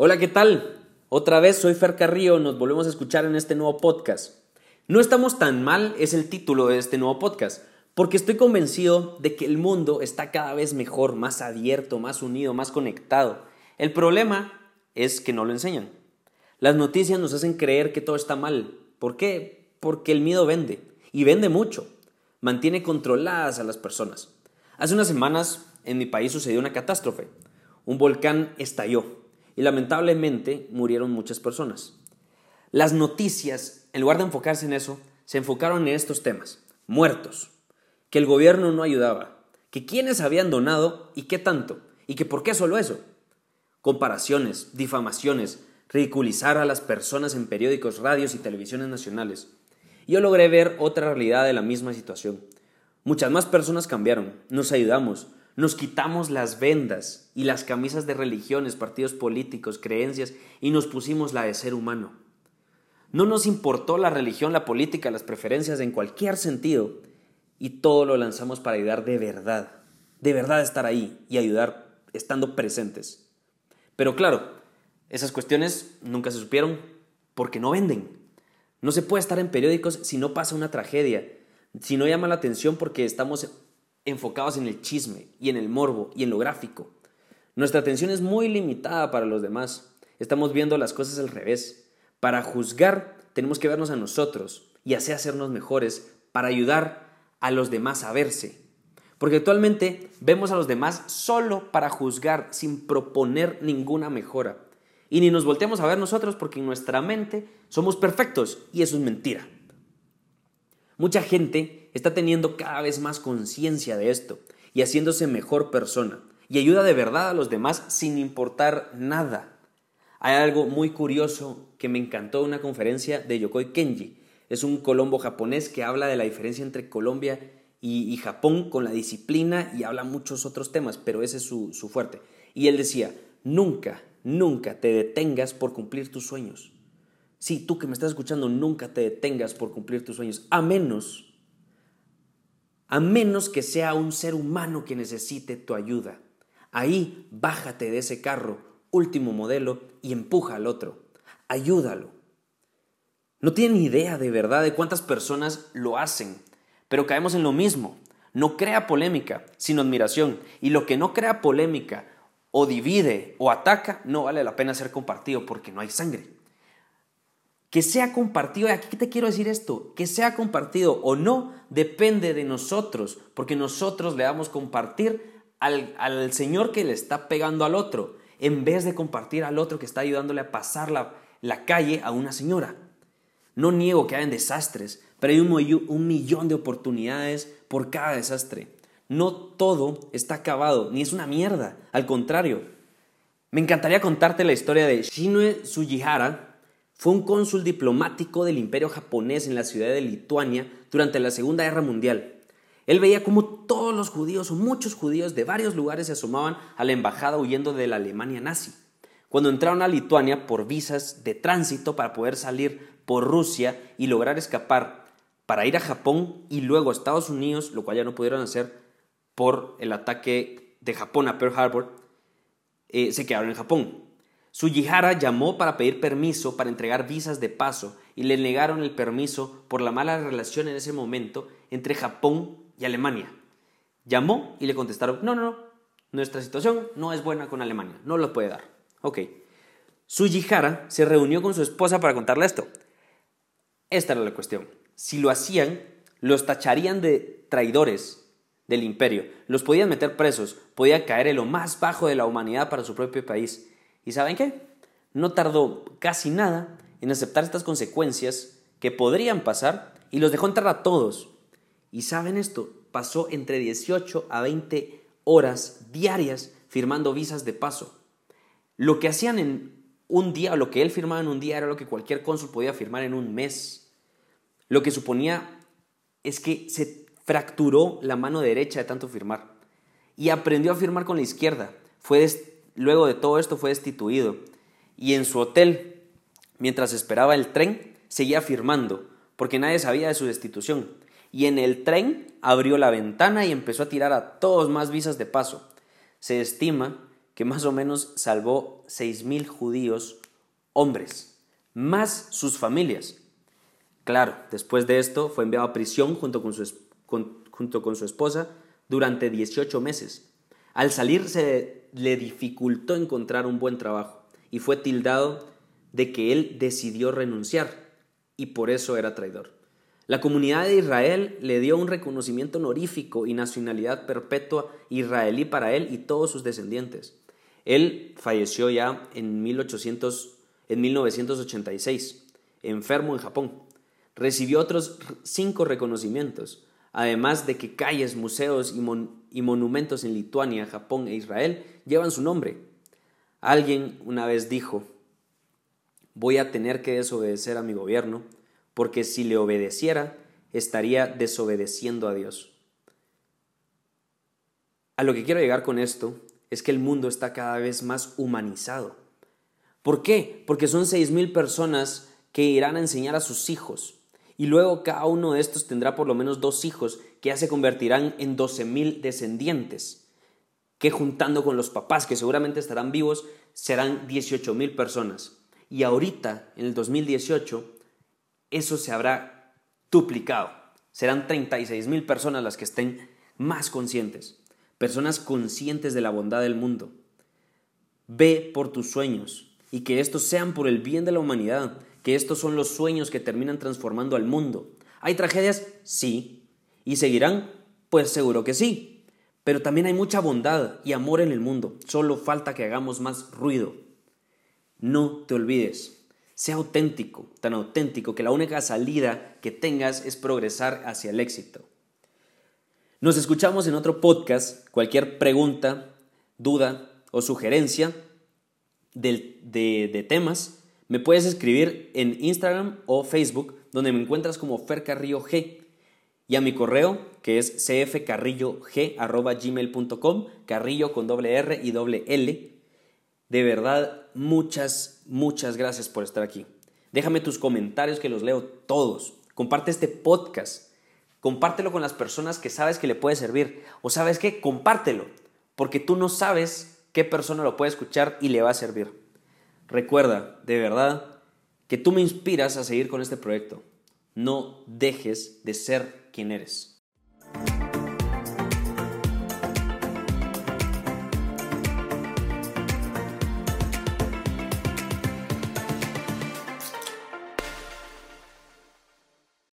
Hola, ¿qué tal? Otra vez soy Fer Carrillo, nos volvemos a escuchar en este nuevo podcast. No estamos tan mal es el título de este nuevo podcast, porque estoy convencido de que el mundo está cada vez mejor, más abierto, más unido, más conectado. El problema es que no lo enseñan. Las noticias nos hacen creer que todo está mal. ¿Por qué? Porque el miedo vende, y vende mucho. Mantiene controladas a las personas. Hace unas semanas en mi país sucedió una catástrofe. Un volcán estalló y lamentablemente murieron muchas personas. Las noticias, en lugar de enfocarse en eso, se enfocaron en estos temas. Muertos, que el gobierno no ayudaba, que quiénes habían donado y qué tanto, y que por qué solo eso. Comparaciones, difamaciones, ridiculizar a las personas en periódicos, radios y televisiones nacionales. Yo logré ver otra realidad de la misma situación. Muchas más personas cambiaron, nos ayudamos, nos quitamos las vendas y las camisas de religiones, partidos políticos, creencias y nos pusimos la de ser humano. No nos importó la religión, la política, las preferencias en cualquier sentido y todo lo lanzamos para ayudar de verdad, de verdad estar ahí y ayudar estando presentes. Pero claro, esas cuestiones nunca se supieron porque no venden. No se puede estar en periódicos si no pasa una tragedia, si no llama la atención porque estamos enfocados en el chisme y en el morbo y en lo gráfico. Nuestra atención es muy limitada para los demás. Estamos viendo las cosas al revés. Para juzgar tenemos que vernos a nosotros y así hacernos mejores para ayudar a los demás a verse. Porque actualmente vemos a los demás solo para juzgar sin proponer ninguna mejora. Y ni nos volteamos a ver nosotros porque en nuestra mente somos perfectos y eso es mentira. Mucha gente está teniendo cada vez más conciencia de esto y haciéndose mejor persona y ayuda de verdad a los demás sin importar nada. Hay algo muy curioso que me encantó en una conferencia de Yokoi Kenji. Es un colombo japonés que habla de la diferencia entre Colombia y, Japón con la disciplina y habla muchos otros temas, pero ese es su, su fuerte. Y él decía, nunca, nunca te detengas por cumplir tus sueños. Sí, tú que me estás escuchando, nunca te detengas por cumplir tus sueños, a menos, a menos que sea un ser humano que necesite tu ayuda. Ahí bájate de ese carro, último modelo, y empuja al otro. Ayúdalo. No tienen idea de verdad de cuántas personas lo hacen, pero caemos en lo mismo. No crea polémica, sino admiración. Y lo que no crea polémica o divide o ataca, no vale la pena ser compartido porque no hay sangre. Que sea compartido, y aquí te quiero decir esto, que sea compartido o no depende de nosotros, porque nosotros le damos compartir al, al Señor que le está pegando al otro, en vez de compartir al otro que está ayudándole a pasar la, la calle a una señora. No niego que hayan desastres, pero hay un, un millón de oportunidades por cada desastre. No todo está acabado, ni es una mierda, al contrario. Me encantaría contarte la historia de Shinue Sugihara, fue un cónsul diplomático del imperio japonés en la ciudad de Lituania durante la Segunda Guerra Mundial. Él veía cómo todos los judíos o muchos judíos de varios lugares se asomaban a la embajada huyendo de la Alemania nazi. Cuando entraron a Lituania por visas de tránsito para poder salir por Rusia y lograr escapar para ir a Japón y luego a Estados Unidos, lo cual ya no pudieron hacer por el ataque de Japón a Pearl Harbor, eh, se quedaron en Japón. Sugihara llamó para pedir permiso para entregar visas de paso y le negaron el permiso por la mala relación en ese momento entre Japón y Alemania. Llamó y le contestaron, no, no, no, nuestra situación no es buena con Alemania, no lo puede dar. Ok. Sugihara se reunió con su esposa para contarle esto. Esta era la cuestión. Si lo hacían, los tacharían de traidores del imperio, los podían meter presos, podía caer en lo más bajo de la humanidad para su propio país. ¿Y saben qué? No tardó casi nada en aceptar estas consecuencias que podrían pasar y los dejó entrar a todos. Y saben esto, pasó entre 18 a 20 horas diarias firmando visas de paso. Lo que hacían en un día, lo que él firmaba en un día era lo que cualquier cónsul podía firmar en un mes. Lo que suponía es que se fracturó la mano derecha de tanto firmar y aprendió a firmar con la izquierda. Fue Luego de todo esto fue destituido y en su hotel, mientras esperaba el tren, seguía firmando, porque nadie sabía de su destitución. Y en el tren abrió la ventana y empezó a tirar a todos más visas de paso. Se estima que más o menos salvó 6.000 judíos hombres, más sus familias. Claro, después de esto fue enviado a prisión junto con su, junto con su esposa durante 18 meses. Al salir se le dificultó encontrar un buen trabajo y fue tildado de que él decidió renunciar y por eso era traidor. La comunidad de Israel le dio un reconocimiento honorífico y nacionalidad perpetua israelí para él y todos sus descendientes. Él falleció ya en, 1800, en 1986, enfermo en Japón. Recibió otros cinco reconocimientos, además de que calles, museos y, monumentos en Lituania, Japón e Israel llevan su nombre. Alguien una vez dijo, voy a tener que desobedecer a mi gobierno porque si le obedeciera, estaría desobedeciendo a Dios. A lo que quiero llegar con esto es que el mundo está cada vez más humanizado. ¿Por qué? Porque son seis mil personas que irán a enseñar a sus hijos. Y luego cada uno de estos tendrá por lo menos dos hijos que ya se convertirán en doce mil descendientes. Que juntando con los papás que seguramente estarán vivos serán dieciocho mil personas. Y ahorita, en el 2018, eso se habrá duplicado. Serán 36 mil personas las que estén más conscientes, personas conscientes de la bondad del mundo. Ve por tus sueños y que estos sean por el bien de la humanidad, que estos son los sueños que terminan transformando al mundo. ¿Hay tragedias? Sí. ¿Y seguirán? Pues seguro que sí. Pero también hay mucha bondad y amor en el mundo. Solo falta que hagamos más ruido. No te olvides, sea auténtico, tan auténtico que la única salida que tengas es progresar hacia el éxito. Nos escuchamos en otro podcast. Cualquier pregunta, duda o sugerencia de, de, temas, me puedes escribir en Instagram o Facebook, donde me encuentras como Fer Carrillo G. Y a mi correo, que es cfcarrillog.gmail.com, carrillo con doble R y doble L. De verdad, muchas, muchas gracias por estar aquí. Déjame tus comentarios que los leo todos. Comparte este podcast. Compártelo con las personas que sabes que le puede servir. O sabes qué, compártelo. Porque tú no sabes qué persona lo puede escuchar y le va a servir. Recuerda, de verdad, que tú me inspiras a seguir con este proyecto. No dejes de ser quien eres.